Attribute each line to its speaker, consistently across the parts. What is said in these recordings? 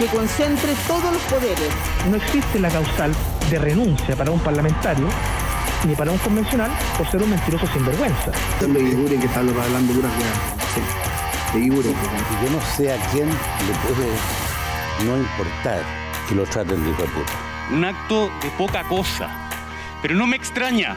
Speaker 1: que concentre todos los poderes.
Speaker 2: No existe la causal de renuncia para un parlamentario ni para un convencional por ser un mentiroso sinvergüenza.
Speaker 3: De Guigure que está hablando puras Sí, de.
Speaker 4: Yo no sé a quién le puede no importar que lo traten de hijo de puta.
Speaker 5: Un acto de poca cosa. Pero no me extraña,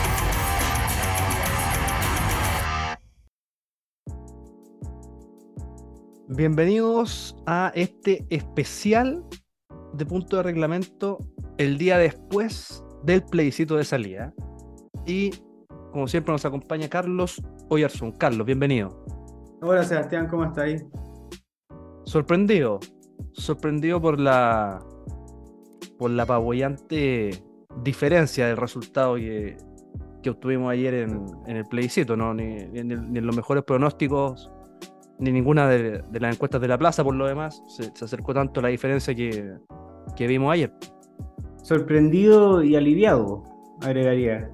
Speaker 6: Bienvenidos a este especial de punto de reglamento el día después del plebiscito de salida. Y como siempre nos acompaña Carlos Oyarzún. Carlos, bienvenido.
Speaker 7: Hola Sebastián, ¿cómo estáis?
Speaker 6: Sorprendido, sorprendido por la por la apabullante diferencia del resultado que, que obtuvimos ayer en, el plebiscito, ¿no? Ni, en los mejores pronósticos ni ninguna de, las encuestas de la plaza, por lo demás, se, acercó tanto a la diferencia que, vimos ayer.
Speaker 7: Sorprendido y aliviado, agregaría.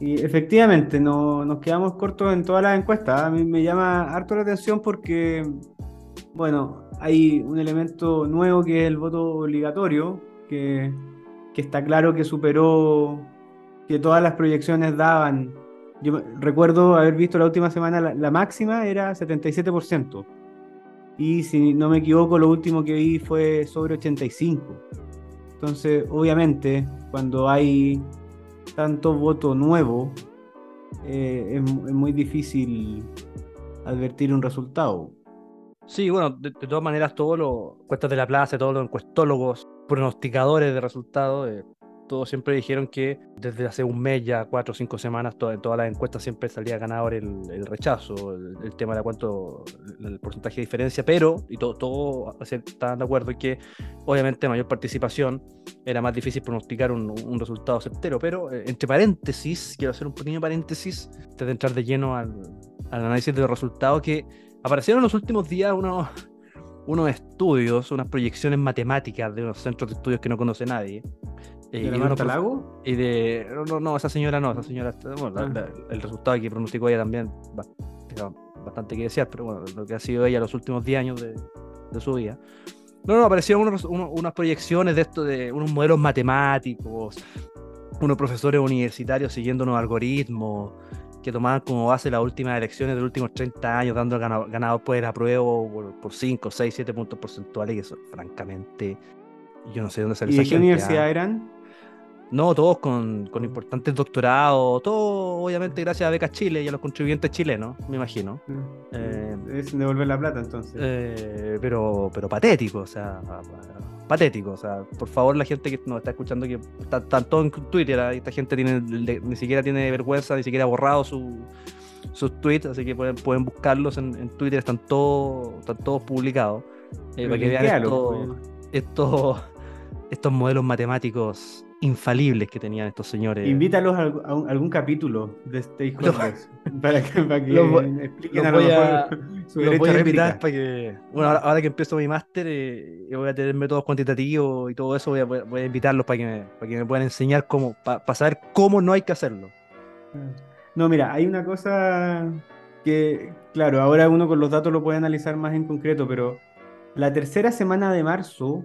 Speaker 7: Y efectivamente, no, nos quedamos cortos en todas las encuestas. A mí me llama harto la atención porque, bueno, hay un elemento nuevo que es el voto obligatorio, que, que está claro que superó, que todas las proyecciones daban yo recuerdo haber visto la última semana, la, máxima era 77%. Y si no me equivoco, lo último que vi fue sobre 85%. Entonces, obviamente, cuando hay tanto voto nuevo, eh, es, muy difícil advertir un resultado.
Speaker 6: Sí, bueno, de, todas maneras, todos los cuestas de la plaza, todos los encuestólogos, pronosticadores de resultados, eh, todos siempre dijeron que desde hace un mes, ya cuatro o cinco semanas, en todas las encuestas siempre salía ganador el, rechazo, el, tema de cuánto, el porcentaje de diferencia, pero, y todo, todo estaban de acuerdo en que obviamente mayor participación era más difícil pronosticar un, resultado certero, pero eh, entre paréntesis, quiero hacer un pequeño paréntesis, antes de entrar de lleno al, análisis de los resultados, que aparecieron en los últimos días unos unos estudios, unas proyecciones matemáticas de unos centros de estudios que no conoce nadie,
Speaker 7: ¿De la Marta Lago?
Speaker 6: Y de. No, no, esa señora no, esa señora. Bueno, ah. el resultado que pronosticó ella también, bastante que desear, pero bueno, lo que ha sido ella los últimos 10 años de, su vida. No, no, aparecieron unas proyecciones de esto, de unos modelos matemáticos, unos profesores universitarios siguiendo unos algoritmos que tomaban como base las últimas elecciones de los últimos 30 años, dando ganador, ganador por el apruebo por, por 5, 6, 7 puntos porcentuales, y eso, francamente, yo no sé dónde sale
Speaker 7: ¿Y de qué universidad ¿ah? eran?
Speaker 6: No, todos con, con, importantes doctorados, todo obviamente gracias a Becas Chile y a los contribuyentes chilenos, me imagino.
Speaker 7: Mm. Eh, es devolver la plata entonces.
Speaker 6: Eh, pero, pero patético, o sea, patético, o sea, por favor la gente que nos está escuchando que está, todos en Twitter, esta gente tiene, ni siquiera tiene vergüenza, ni siquiera ha borrado su, sus tweets, así que pueden, pueden buscarlos en, Twitter, están todos, están todos publicados. Eh, para que vean esto, estos modelos matemáticos infalibles que tenían estos señores.
Speaker 7: Invítalos a, algún capítulo de Stakeholders para que, para que expliquen a lo mejor
Speaker 6: su voy a invitar para que, bueno, ahora, que empiezo mi máster eh, voy a tener métodos cuantitativos y todo eso, voy a, voy a invitarlos para que, me, para que me puedan enseñar cómo, para, saber cómo no hay que hacerlo.
Speaker 7: No, mira, hay una cosa que, claro, ahora uno con los datos lo puede analizar más en concreto, pero la tercera semana de marzo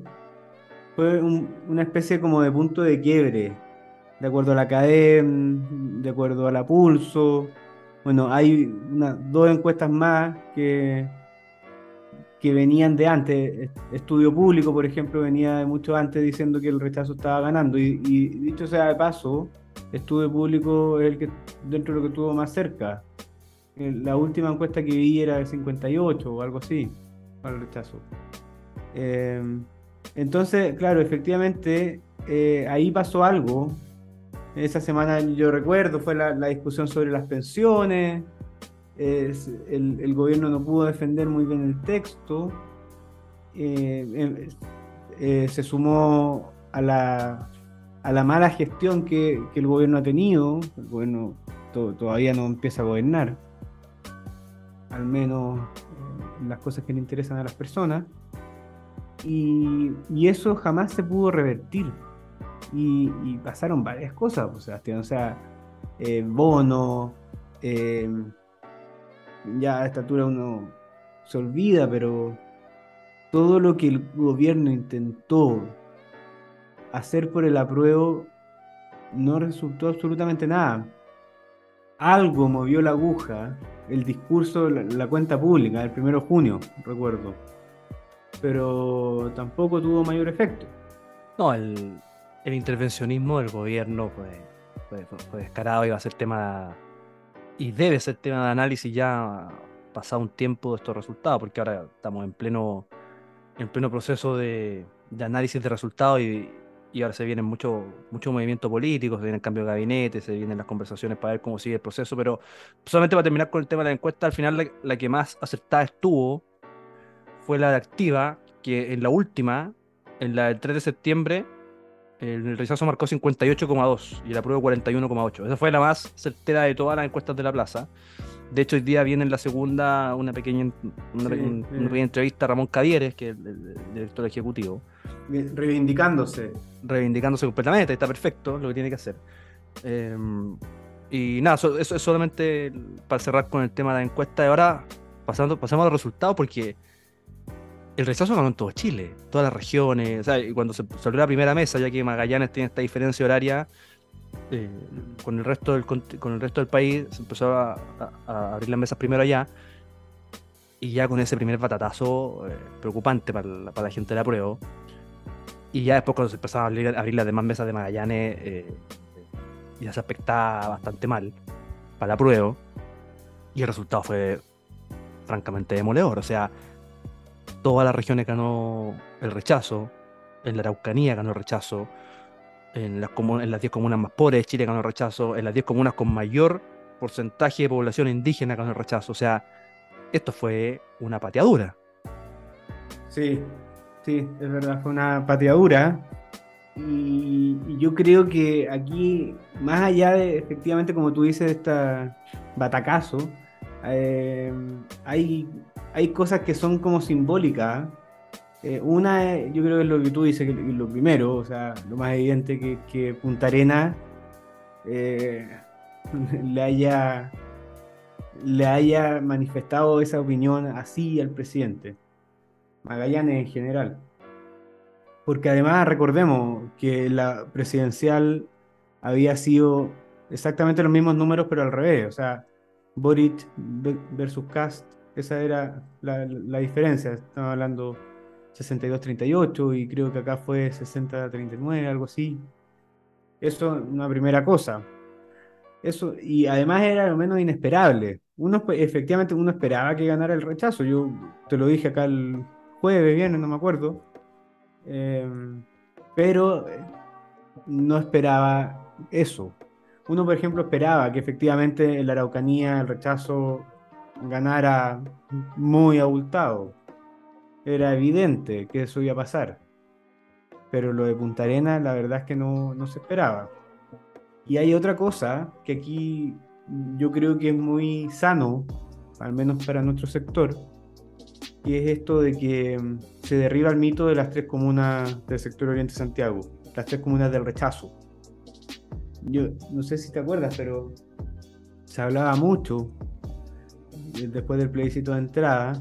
Speaker 7: fue una especie como de punto de quiebre, de acuerdo a la CADEM, de acuerdo a la Pulso. Bueno, hay una, dos encuestas más que, que venían de antes. Estudio Público, por ejemplo, venía de mucho antes diciendo que el rechazo estaba ganando. Y, dicho sea de paso, Estudio Público es el que dentro de lo que estuvo más cerca. Eh, La última encuesta que vi era de 58 o algo así, para el rechazo. Eh, entonces, claro, efectivamente, eh, ahí pasó algo. Esa semana yo recuerdo, fue la, discusión sobre las pensiones. Es- el, gobierno no pudo defender muy bien el texto. Eh, eh, eh, se sumó a la, mala gestión que, el gobierno ha tenido. El gobierno to- todavía no empieza a gobernar, al menos en las cosas que le interesan a las personas. Y, eso jamás se pudo revertir. Y, pasaron varias cosas, pues, Sebastián. O sea, eh, bono, eh, ya a esta altura uno se olvida, pero todo lo que el gobierno intentó hacer por el apruebo no resultó absolutamente nada. Algo movió la aguja, el discurso, la, la cuenta pública, el primero de junio, recuerdo. Pero tampoco tuvo mayor efecto.
Speaker 6: No, el, el intervencionismo del gobierno fue, fue, fue- descarado y va a ser tema, y debe ser tema de análisis ya pasado un tiempo de estos resultados, porque ahora estamos en pleno, en pleno proceso de, de análisis de resultados y, y ahora se vienen muchos mucho movimiento político, se viene el cambio de gabinete, se vienen las conversaciones para ver cómo sigue el proceso, pero solamente para terminar con el tema de la encuesta, al final la, la que más acertada estuvo fue la de Activa, que en la última, en la del 3 de septiembre, el rechazo marcó 58,2 y el apruebo 41,8. Esa fue la más certera de todas las encuestas de la plaza. De hecho, hoy día viene en la segunda una pequeña, una,
Speaker 7: Sí,
Speaker 6: pequeña entrevista a Ramón Cavieres, que es el, el- el director ejecutivo,
Speaker 7: Reivindicándose.
Speaker 6: reivindicándose completamente. Está perfecto lo que tiene que hacer. Eh, y nada, eso, eso es solamente para cerrar con el tema de la encuesta. Y ahora pasando, pasamos a los resultados porque el rechazo ganó en todo Chile, todas las regiones. O sea, y cuando se salió la primera mesa, ya que Magallanes tiene esta diferencia horaria eh, con, el resto del, con el resto del país, se empezó a, a- a abrir las mesas primero allá. Y ya con ese primer batatazo eh, preocupante para la, para la gente de la prueba. Y ya después cuando se empezaron a abrir, a abrir las demás mesas de Magallanes, eh, ya se aspectaba bastante mal para la prueba. Y el resultado fue francamente demoledor. O sea, todas las regiones ganó el rechazo. En la Araucanía ganó el rechazo. En las, en las 10 comunas más pobres de Chile ganó el rechazo. En las 10 comunas con mayor porcentaje de población indígena ganó el rechazo. O sea, esto fue una pateadura.
Speaker 7: Sí, sí, es verdad, fue una pateadura. Y, yo creo que aquí, más allá de, efectivamente, como tú dices, esta batacazo, eh, hay, hay cosas que son como simbólicas. Eh, una, yo creo que es lo que tú dices, que lo primero, o sea, lo más evidente que, que Punta Arena eh, le haya le haya manifestado esa opinión así al presidente. Magallanes en general. Porque además recordemos que la presidencial había sido exactamente los mismos números, pero al revés. O sea, Boric ve- versus Cast, esa era la, diferencia. Estamos hablando 62-38 y creo que acá fue 60-39, algo así. Eso es una primera cosa. Eso, y además era lo menos inesperable. Uno, espe- efectivamente, uno esperaba que ganara el rechazo. Yo te lo dije acá el jueves, viernes, no me acuerdo. Eh, pero no esperaba eso. Uno, por ejemplo, esperaba que efectivamente en la Araucanía el rechazo ganara muy abultado. Era evidente que eso iba a pasar. Pero lo de Punta Arena, la verdad es que no, no se esperaba. Y hay otra cosa que aquí yo creo que es muy sano, al menos para nuestro sector, y es esto de que mm, se derriba el mito de las tres comunas del sector Oriente Santiago, las tres comunas del rechazo. Yo no sé si te acuerdas, pero se hablaba mucho eh, después del plebiscito de entrada,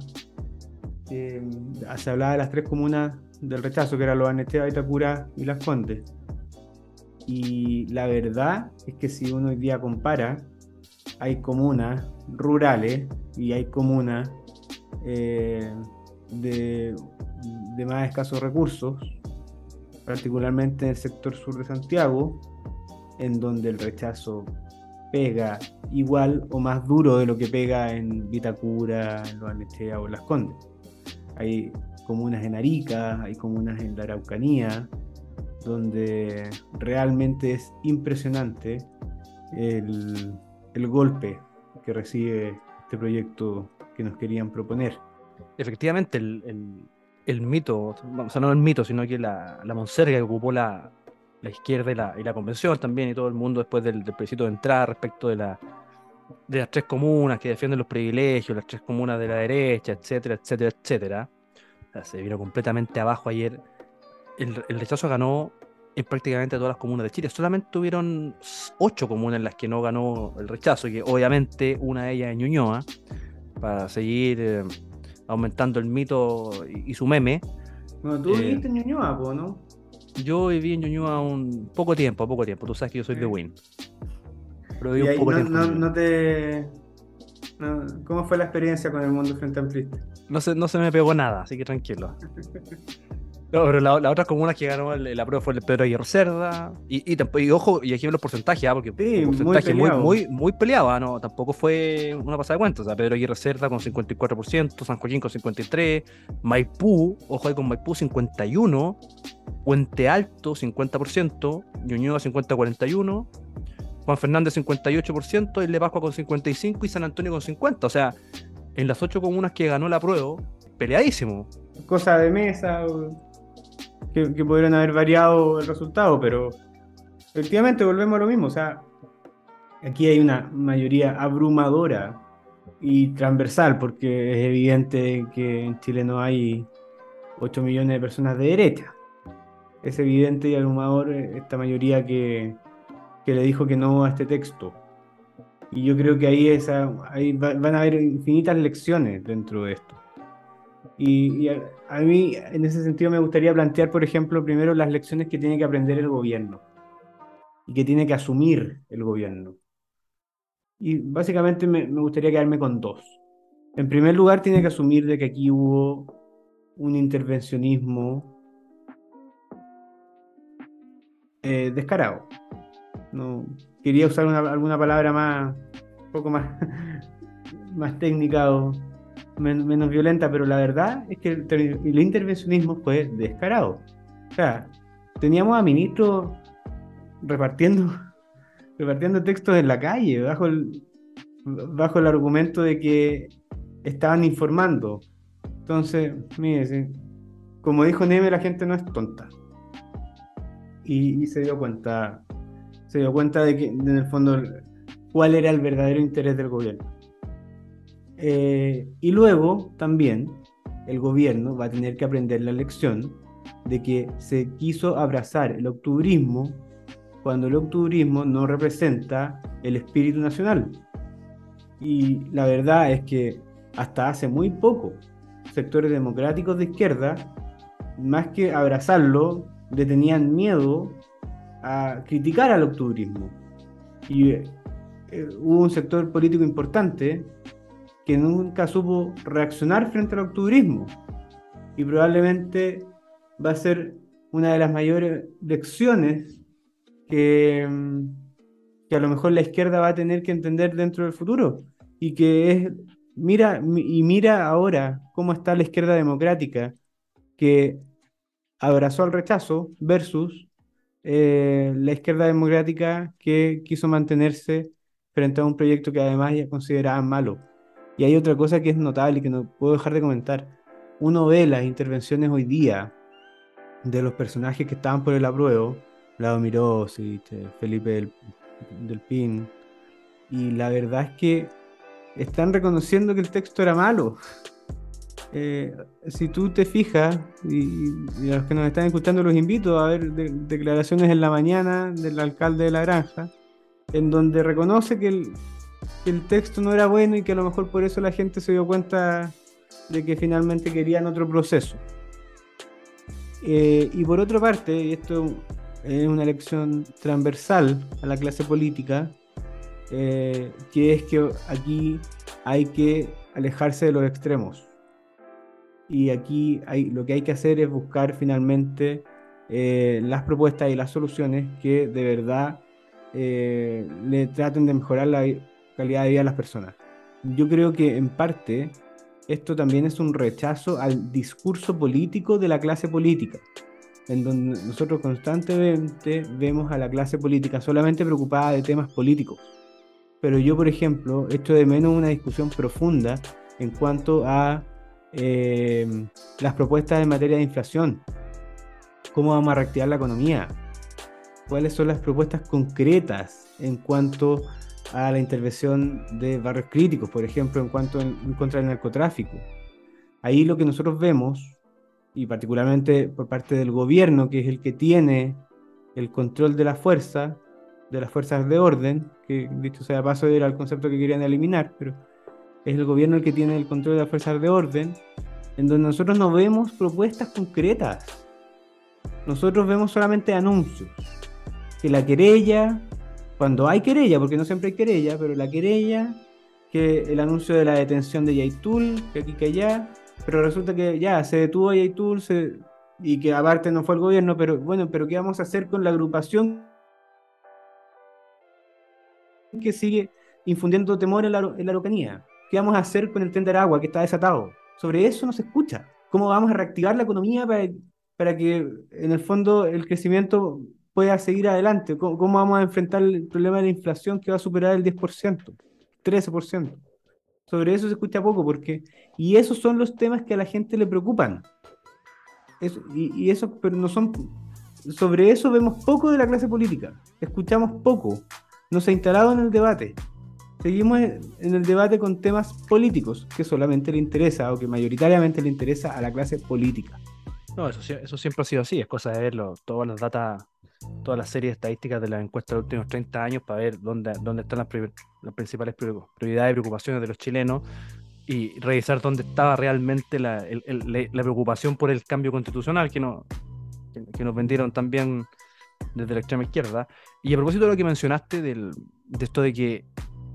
Speaker 7: eh, se hablaba de las tres comunas del rechazo, que eran los Anestea, Itapura y Las Condes. Y la verdad es que si uno hoy día compara, hay comunas rurales y hay comunas eh, de, de más escasos recursos, particularmente en el sector sur de Santiago, en donde el rechazo pega igual o más duro de lo que pega en Vitacura, en Loanechea o Las Condes. Hay comunas en Arica, hay comunas en la Araucanía, donde realmente es impresionante el, el golpe que recibe este proyecto que nos querían proponer.
Speaker 6: Efectivamente, el, el, el mito, o sea, no el mito, sino que la, la monserga que ocupó la, la izquierda y la, y la, convención también y todo el mundo después del, del plebiscito de entrada respecto de, la, de las tres comunas que defienden los privilegios, las tres comunas de la derecha, etcétera, etcétera, etcétera. O sea, se vino completamente abajo ayer. El, el, rechazo ganó en prácticamente todas las comunas de Chile. Solamente tuvieron ocho comunas en las que no ganó el rechazo, y que obviamente una de ellas es Ñuñoa, para seguir eh, aumentando el mito y, y, su meme.
Speaker 7: Bueno, tú eh, viviste en Ñuñoa, ¿no?
Speaker 6: Yo viví en Ñuñoa un poco tiempo, poco tiempo. Tú sabes que yo soy de Win.
Speaker 7: Pero viví un poco no, tiempo. No, no te... No, ¿Cómo fue la experiencia con el mundo frente amplista?
Speaker 6: No se, no se me pegó nada, así que tranquilo. No, pero la, la otra comuna que ganó el, la prueba fue el Pedro Aguirre Cerda. Y, y, y, ojo, y aquí los porcentajes, ¿ah? porque
Speaker 7: sí,
Speaker 6: porcentaje
Speaker 7: muy,
Speaker 6: muy, muy, muy peleado, ¿ah? ¿no? Tampoco fue una pasada de cuentas. O sea, Pedro Aguirre Cerda con 54%, San Joaquín con 53%, Maipú, ojo ahí con Maipú 51%, Puente Alto 50%, Ñuñoa 50-41%, Juan Fernández 58%, Isle Pascua con 55% y San Antonio con 50%. O sea, en las ocho comunas que ganó la prueba, peleadísimo.
Speaker 7: Cosa de mesa que, que podrían haber variado el resultado, pero efectivamente volvemos a lo mismo. O sea, aquí hay una mayoría abrumadora y transversal, porque es evidente que en Chile no hay 8 millones de personas de derecha. Es evidente y abrumador esta mayoría que, que le dijo que no a este texto. Y yo creo que ahí, esa, ahí van a haber infinitas lecciones dentro de esto. Y, y a, a, mí, en ese sentido, me gustaría plantear, por ejemplo, primero las lecciones que tiene que aprender el gobierno y que tiene que asumir el gobierno. Y básicamente me, me gustaría quedarme con dos. En primer lugar, tiene que asumir de que aquí hubo un intervencionismo eh, descarado. No, quería usar una, alguna palabra más, un poco más, más técnica o men, menos violenta, pero la verdad es que el, el, intervencionismo fue descarado. O sea, teníamos a ministros repartiendo, repartiendo textos en la calle, bajo el, bajo el argumento de que estaban informando. Entonces, mire, como dijo Neme, la gente no es tonta. Y, se dio cuenta, se dio cuenta de que en el fondo cuál era el verdadero interés del gobierno. Eh, y luego también el gobierno va a tener que aprender la lección de que se quiso abrazar el octubrismo cuando el octubrismo no representa el espíritu nacional. Y la verdad es que hasta hace muy poco sectores democráticos de izquierda, más que abrazarlo, le tenían miedo a criticar al octubrismo. Y eh, hubo un sector político importante que nunca supo reaccionar frente al octubrismo. Y probablemente va a ser una de las mayores lecciones que, que a lo mejor la izquierda va a tener que entender dentro del futuro. Y que es, mira, y mira ahora cómo está la izquierda democrática, que abrazó al rechazo versus eh, la izquierda democrática que quiso mantenerse frente a un proyecto que además ya consideraban malo. Y hay otra cosa que es notable y que no puedo dejar de comentar. Uno ve las intervenciones hoy día de los personajes que estaban por el apruebo, Lado y Felipe del, del Pin, y la verdad es que están reconociendo que el texto era malo. Eh, si tú te fijas, y, a los que nos están escuchando los invito a ver de, declaraciones en la mañana del alcalde de la granja, en donde reconoce que el, texto no era bueno y que a lo mejor por eso la gente se dio cuenta de que finalmente querían otro proceso. Eh, y por otra parte, y esto es una lección transversal a la clase política, eh, que es que aquí hay que alejarse de los extremos. Y aquí hay, lo que hay que hacer es buscar finalmente eh, las propuestas y las soluciones que de verdad eh, le traten de mejorar la calidad de vida a las personas. Yo creo que en parte esto también es un rechazo al discurso político de la clase política, en donde nosotros constantemente vemos a la clase política solamente preocupada de temas políticos. Pero yo, por ejemplo, echo de menos una discusión profunda en cuanto a eh, las propuestas en materia de inflación. ¿Cómo vamos a reactivar la economía? ¿Cuáles son las propuestas concretas en cuanto a la intervención de barrios críticos, por ejemplo, en cuanto en, contra del narcotráfico? Ahí lo que nosotros vemos, y particularmente por parte del gobierno, que es el que tiene el control de la fuerza, de las fuerzas de orden, que dicho sea paso era el concepto que querían eliminar, pero es el gobierno el que tiene el control de las fuerzas de orden, en donde nosotros no vemos propuestas concretas. Nosotros vemos solamente anuncios. Que la querella, cuando hay querella, porque no siempre hay querella, pero la querella, que el anuncio de la detención de Yaitul, que aquí que allá, pero resulta que ya se detuvo a Yaitul y que aparte no fue el gobierno, pero bueno, pero ¿qué vamos a hacer con la agrupación que sigue infundiendo temor en la, en la Araucanía? ¿Qué vamos a hacer con el tren de agua que está desatado? Sobre eso no se escucha. ¿Cómo vamos a reactivar la economía para, para que en el fondo el crecimiento pueda seguir adelante? ¿Cómo, vamos a enfrentar el problema de la inflación que va a superar el 10%, 13%? Sobre eso se escucha poco, porque, y esos son los temas que a la gente le preocupan. y eso, pero no son, sobre eso vemos poco de la clase política, escuchamos poco, no se ha instalado en el debate seguimos en el debate con temas políticos que solamente le interesa o que mayoritariamente le interesa a la clase política.
Speaker 6: No, eso, eso siempre ha sido así, es cosa de verlo, todas las datas, todas las series estadísticas de las encuestas de los últimos 30 años para ver dónde, dónde están las, principales prioridades y preocupaciones de los chilenos y revisar dónde estaba realmente la, la preocupación por el cambio constitucional que, no, que, nos vendieron también desde la extrema izquierda. Y a propósito de lo que mencionaste del, de esto de que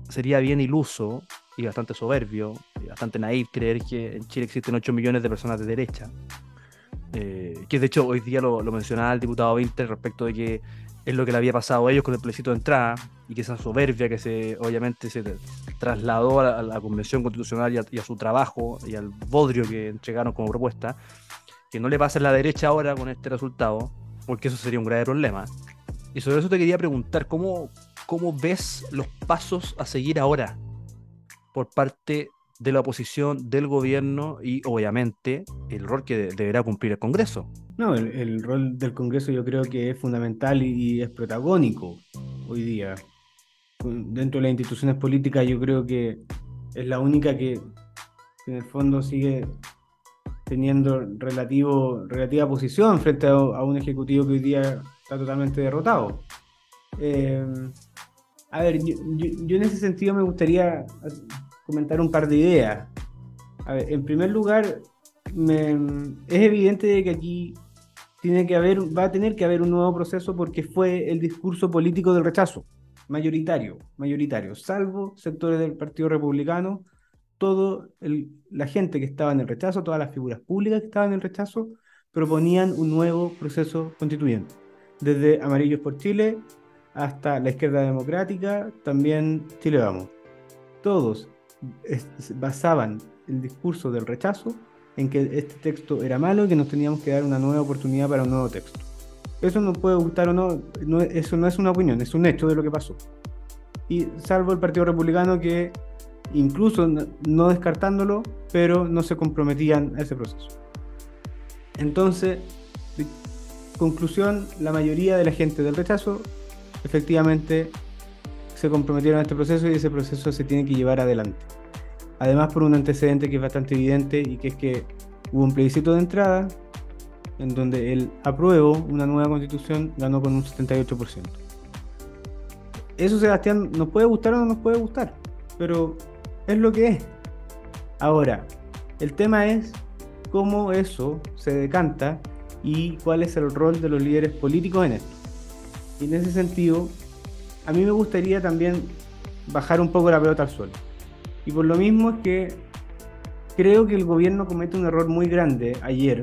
Speaker 6: sería bien iluso y bastante soberbio y bastante naive creer que en Chile existen 8 millones de personas de derecha. Eh, que de hecho hoy día lo, mencionaba el diputado Winter respecto de que es lo que le había pasado a ellos con el plebiscito de entrada y que esa soberbia que se obviamente se trasladó a la, Convención Constitucional y a, su trabajo y al bodrio que entregaron como propuesta, que no le pase a la derecha ahora con este resultado, porque eso sería un grave problema. Y sobre eso te quería preguntar, ¿cómo, ¿cómo ves los pasos a seguir ahora por parte de la oposición, del gobierno y obviamente el rol que deberá cumplir el Congreso?
Speaker 7: No, el, rol del Congreso yo creo que es fundamental y, es protagónico hoy día. Dentro de las instituciones políticas yo creo que es la única que, en el fondo sigue teniendo relativo, relativa posición frente a, un ejecutivo que hoy día está totalmente derrotado. Eh, a ver, yo, en ese sentido me gustaría comentar un par de ideas. A ver, en primer lugar, es evidente que aquí tiene que haber, va a tener que haber un nuevo proceso porque fue el discurso político del rechazo, mayoritario, mayoritario, salvo sectores del Partido Republicano, toda la gente que estaba en el rechazo, todas las figuras públicas que estaban en el rechazo, proponían un nuevo proceso constituyente. Desde Amarillos por Chile hasta la izquierda democrática, también Chile Vamos. Todos basaban el discurso del rechazo en que este texto era malo y que nos teníamos que dar una nueva oportunidad para un nuevo texto. Eso nos puede gustar o no, eso no es una opinión, es un hecho de lo que pasó. Y salvo el Partido Republicano que incluso no descartándolo, pero no se comprometían a ese proceso. Entonces, conclusión, la mayoría de la gente del rechazo efectivamente se comprometieron a este proceso y ese proceso se tiene que llevar adelante. Además por un antecedente que es bastante evidente y que es que hubo un plebiscito de entrada en donde el apruebo una nueva constitución ganó con un 78%. Eso, Sebastián, nos puede gustar o no nos puede gustar, pero es lo que es. Ahora, el tema es cómo eso se decanta y cuál es el rol de los líderes políticos en esto. Y en ese sentido, a mí me gustaría también bajar un poco la pelota al suelo. Y por lo mismo es que creo que el gobierno comete un error muy grande ayer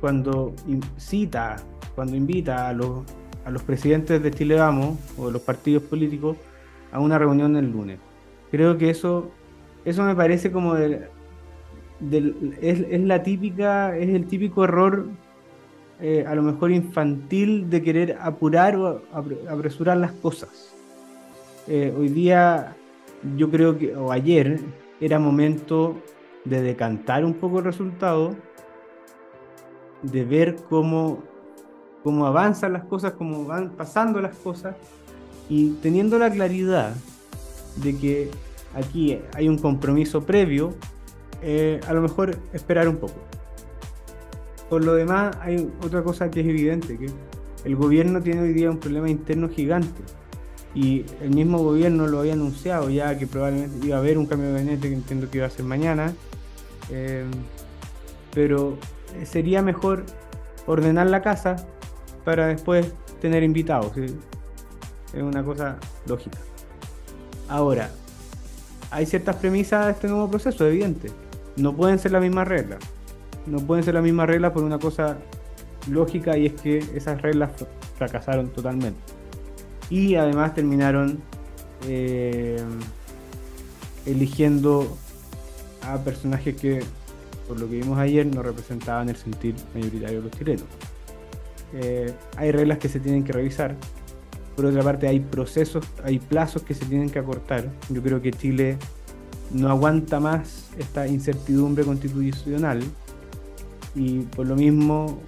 Speaker 7: cuando cita, cuando invita a los a los presidentes de Chile Vamos o de los partidos políticos a una reunión el lunes. Creo que eso, eso me parece como de, es, la típica, es el típico error eh, a lo mejor infantil de querer apurar o apresurar las cosas. Eh, hoy día, yo creo que, o ayer, era momento de decantar un poco el resultado, de ver cómo, cómo avanzan las cosas, cómo van pasando las cosas, y teniendo la claridad de que aquí hay un compromiso previo, eh, a lo mejor esperar un poco. Por lo demás, hay otra cosa que es evidente, que el gobierno tiene hoy día un problema interno gigante. Y el mismo gobierno lo había anunciado ya que probablemente iba a haber un cambio de gabinete que entiendo que iba a ser mañana. Eh, pero sería mejor ordenar la casa para después tener invitados. Es una cosa lógica. Ahora, hay ciertas premisas de este nuevo proceso, evidente. No pueden ser la misma regla No pueden ser la misma regla por una cosa lógica y es que esas reglas fracasaron totalmente. Y además terminaron eh, eligiendo a personajes que, por lo que vimos ayer, no representaban el sentir mayoritario de los chilenos. Eh, hay reglas que se tienen que revisar. Por otra parte, hay procesos, hay plazos que se tienen que acortar. Yo creo que Chile no aguanta más esta incertidumbre constitucional y por lo mismo,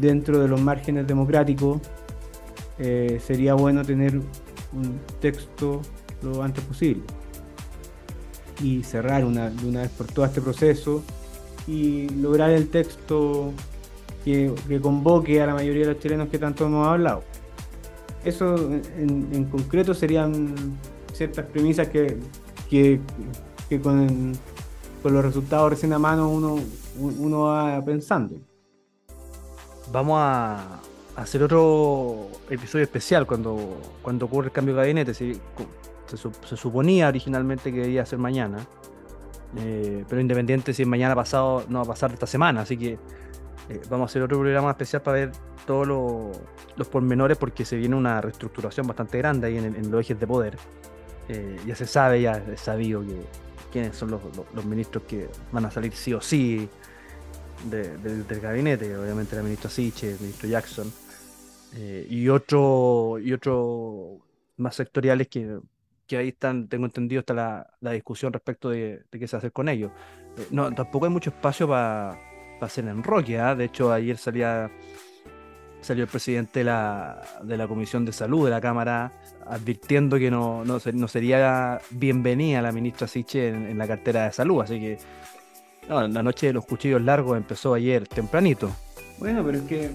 Speaker 7: dentro de los márgenes democráticos, eh, sería bueno tener un texto lo antes posible y cerrar una, de una vez por todo este proceso y lograr el texto que, convoque a la mayoría de los chilenos que tanto hemos hablado. Eso en, concreto serían ciertas premisas que, que, con, con, los resultados recién a mano uno, uno va pensando.
Speaker 6: Vamos a hacer otro episodio especial cuando, cuando ocurre el cambio de gabinete. Se, se, suponía originalmente que debía ser mañana, eh, pero independiente si mañana pasado, no va a pasar esta semana, así que eh, vamos a hacer otro programa especial para ver todos los pormenores porque se viene una reestructuración bastante grande ahí en, los ejes de poder. Eh, ya se sabe, ya es sabido que, quiénes son los, los, ministros que van a salir sí o sí del gabinete, obviamente la ministra Siche, el ministro Jackson, eh, y otro y otro más sectoriales que, que, ahí están, tengo entendido, está la, la discusión respecto de, qué se hace con ellos. no, tampoco hay mucho espacio para hacer enroque, ¿ah? de hecho ayer salía salió el presidente de la, de la Comisión de Salud de la Cámara advirtiendo que no, no, no sería bienvenida la ministra Siche en, la cartera de salud. Así que no, la noche de los cuchillos largos empezó ayer tempranito.
Speaker 7: Bueno, pero es que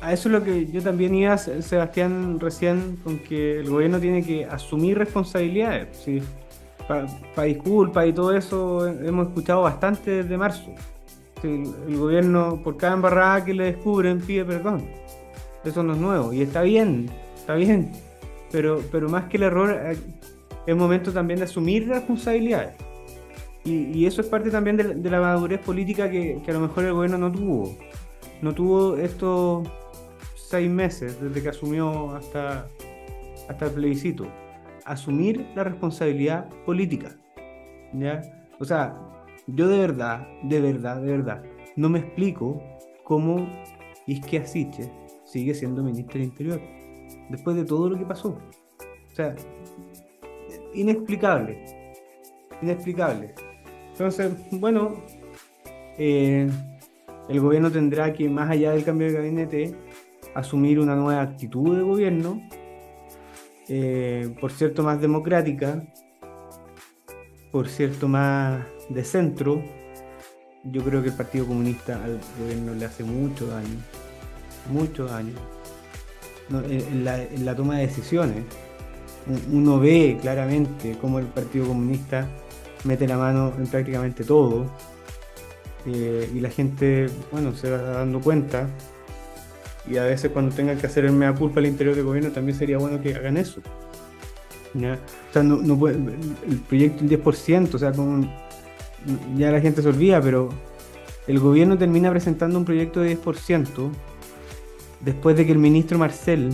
Speaker 7: a eso es lo que yo también iba, Sebastián, recién, con que el gobierno tiene que asumir responsabilidades. ¿sí? Para disculpas y todo eso hemos escuchado bastante desde marzo. el, gobierno, por cada embarrada que le descubren, pide perdón. Eso no es nuevo. Y está bien, está bien. Pero, pero más que el error, eh, es momento también de asumir responsabilidades. Y, eso es parte también de, la madurez política que, a lo mejor el gobierno no tuvo. No tuvo estos seis meses desde que asumió hasta, hasta el plebiscito. Asumir la responsabilidad política. ¿ya? O sea, yo de verdad, de verdad, de verdad, no me explico cómo Isque Asiche sigue siendo ministro del Interior. Después de todo lo que pasó. O sea, inexplicable. Inexplicable. Entonces, bueno, eh, el gobierno tendrá que, más allá del cambio de gabinete, asumir una nueva actitud de gobierno, eh, por cierto, más democrática, por cierto, más de centro. Yo creo que el Partido Comunista al gobierno le hace mucho daño, mucho daño. en, la, en la toma de decisiones, uno ve claramente cómo el Partido Comunista mete la mano en prácticamente todo. Eh, y la gente, bueno, se va dando cuenta. Y a veces cuando tengan que hacer el mea culpa al interior del gobierno, también sería bueno que hagan eso. O sea, no, no puede, el proyecto del 10%, o sea, con, ya la gente se olvida, pero el gobierno termina presentando un proyecto de 10% después de que el ministro Marcel,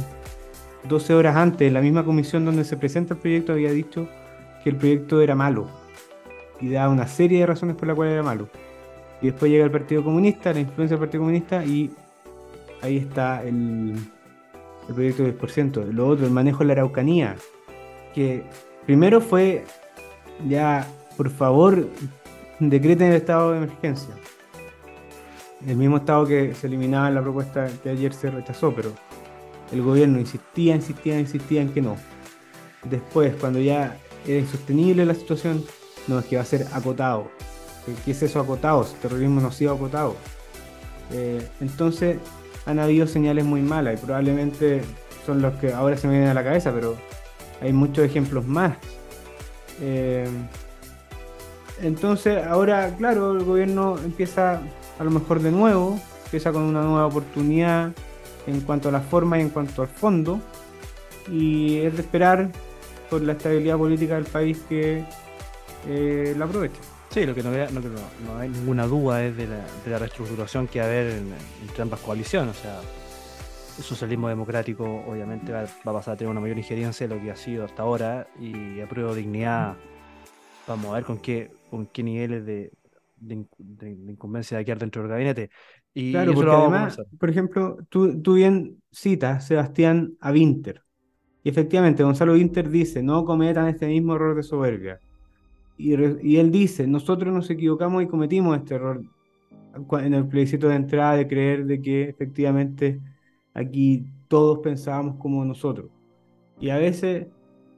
Speaker 7: 12 horas antes, en la misma comisión donde se presenta el proyecto, había dicho que el proyecto era malo y daba una serie de razones por las cuales era malo. Y después llega el Partido Comunista, la influencia del Partido Comunista y ahí está el, el proyecto del por ciento. Lo otro, el manejo de la Araucanía, que primero fue ya, por favor, decreten el estado de emergencia. El mismo estado que se eliminaba en la propuesta que ayer se rechazó, pero el gobierno insistía, insistía, insistía en que no. Después, cuando ya era insostenible la situación, no, es que va a ser acotado. ¿Qué es eso acotado? El terrorismo no ha sido acotado. Eh, entonces, han habido señales muy malas y probablemente son los que ahora se me vienen a la cabeza, pero hay muchos ejemplos más. Eh, entonces, ahora, claro, el gobierno empieza a lo mejor de nuevo, empieza con una nueva oportunidad en cuanto a la forma y en cuanto al fondo, y es de esperar por la estabilidad política del país que eh, la aproveche.
Speaker 6: Sí, lo que no, hay ninguna duda es de la, reestructuración que va a haber entre ambas coaliciones. O sea, el socialismo democrático obviamente va, a pasar a tener una mayor injerencia de lo que ha sido hasta ahora y a prueba de dignidad vamos a ver con qué, con qué niveles de, de, incumbencia de quedar dentro del gabinete.
Speaker 7: Y claro, porque además, por ejemplo, tú, tú bien citas Sebastián a Winter. Y efectivamente, Gonzalo Winter dice, no cometan este mismo error de soberbia. Y, él dice, nosotros nos equivocamos y cometimos este error en el plebiscito de entrada de creer de que efectivamente aquí todos pensábamos como nosotros. Y a veces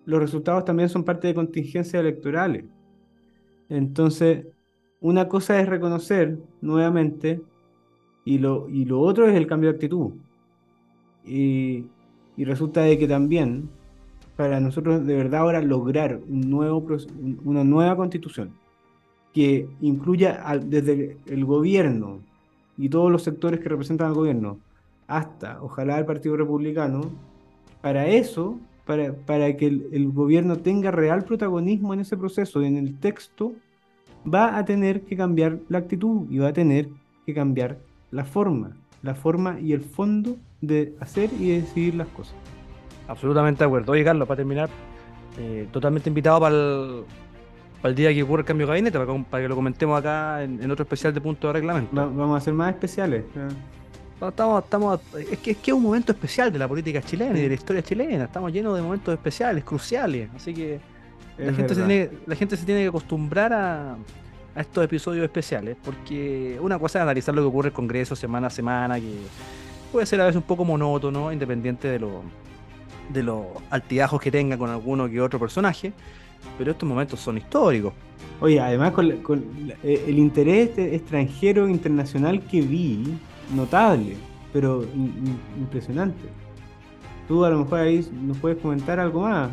Speaker 7: los resultados también son parte de contingencias electorales. Entonces, una cosa es reconocer nuevamente y lo, y lo otro es el cambio de actitud. Y, y resulta de que también para nosotros de verdad ahora lograr un nuevo, una nueva constitución que incluya desde el gobierno y todos los sectores que representan al gobierno hasta, ojalá, el Partido Republicano, para eso, para, que el, gobierno tenga real protagonismo en ese proceso, en el texto, va a tener que cambiar la actitud y va a tener que cambiar la forma, la forma y el fondo de hacer y de decidir las cosas.
Speaker 6: Absolutamente de acuerdo. Oye, Carlos, para terminar, eh, totalmente invitado para el, día que ocurre el cambio de gabinete, para, que lo comentemos acá en, otro especial de punto de reglamento.
Speaker 7: vamos a hacer más especiales.
Speaker 6: estamos, estamos, es, que, es que es un momento especial de la política chilena y de la historia chilena. Estamos llenos de momentos especiales, cruciales. Así que la gente, se tiene, la gente se tiene que acostumbrar a, a estos episodios especiales, porque una cosa es analizar lo que ocurre en el Congreso semana a semana, que puede ser a veces un poco monótono, independiente de lo, de los altibajos que tenga con alguno que otro personaje, pero estos momentos son históricos.
Speaker 7: Oye, además con, eh, el interés extranjero internacional que vi, notable, pero impresionante. Tú a lo mejor ahí nos puedes comentar algo más.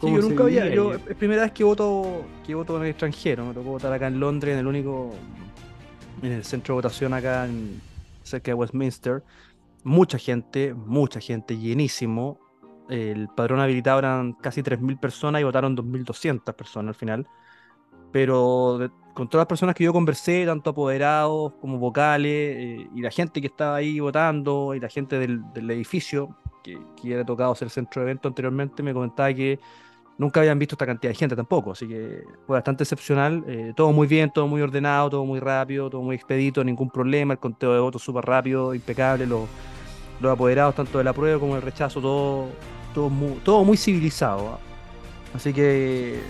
Speaker 6: sí, yo nunca había, yo, es primera vez que voto, que voto en el extranjero, me tocó votar acá en Londres, en el único, en el centro de votación acá en, cerca de Westminster. Mucha gente, mucha gente, llenísimo, el padrón habilitado eran casi 3.000 personas y votaron 2.200 personas al final. Pero con todas las personas que yo conversé, tanto apoderados como vocales, eh, y la gente que estaba ahí votando, y la gente del, edificio, que, que era tocado ser centro de evento anteriormente, me comentaba que nunca habían visto esta cantidad de gente tampoco. Así que fue bastante excepcional. Eh, todo muy bien, todo muy ordenado, todo muy rápido, todo muy expedito, ningún problema. El conteo de votos súper rápido, impecable. Los, los apoderados, tanto de la prueba como del rechazo, todo todo muy, todo muy civilizado. ¿ah? Así que.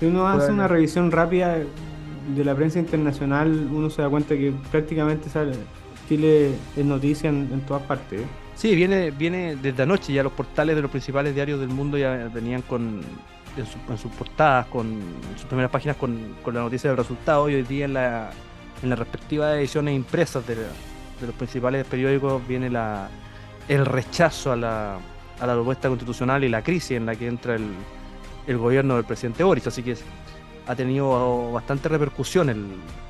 Speaker 7: Si uno hace una revisión rápida de la prensa internacional, uno se da cuenta que prácticamente sale, Chile es noticia en, todas partes. ¿eh?
Speaker 6: Sí, viene, viene desde anoche ya los portales de los principales diarios del mundo ya venían con en, sus portadas, con sus primeras páginas con, la noticia del resultado y hoy día en la, en las respectivas ediciones impresas de, de los principales periódicos viene el rechazo a la, a la propuesta constitucional y la crisis en la que entra el, el gobierno del presidente Boris. Así que ha tenido bastante repercusión el,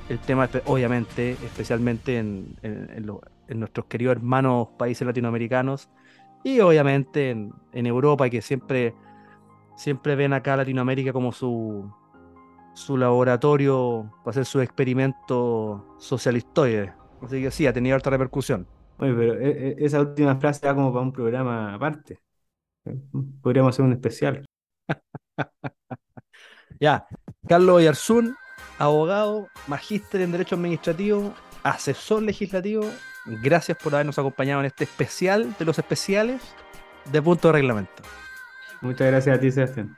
Speaker 6: el tema, obviamente, especialmente en, en, nuestros queridos hermanos países latinoamericanos y obviamente en, Europa, que siempre, siempre ven acá Latinoamérica como su, su laboratorio para hacer su experimento socialistoide. Así que sí, ha tenido alta repercusión.
Speaker 7: Oye, pero e- e- esa última frase va como para un programa aparte. Podríamos hacer un especial.
Speaker 6: Ya, Carlos Oyarzún, abogado, magíster en Derecho Administrativo, asesor legislativo. Gracias por habernos acompañado en este especial de los especiales de punto de reglamento.
Speaker 7: Muchas gracias a ti, Sebastián.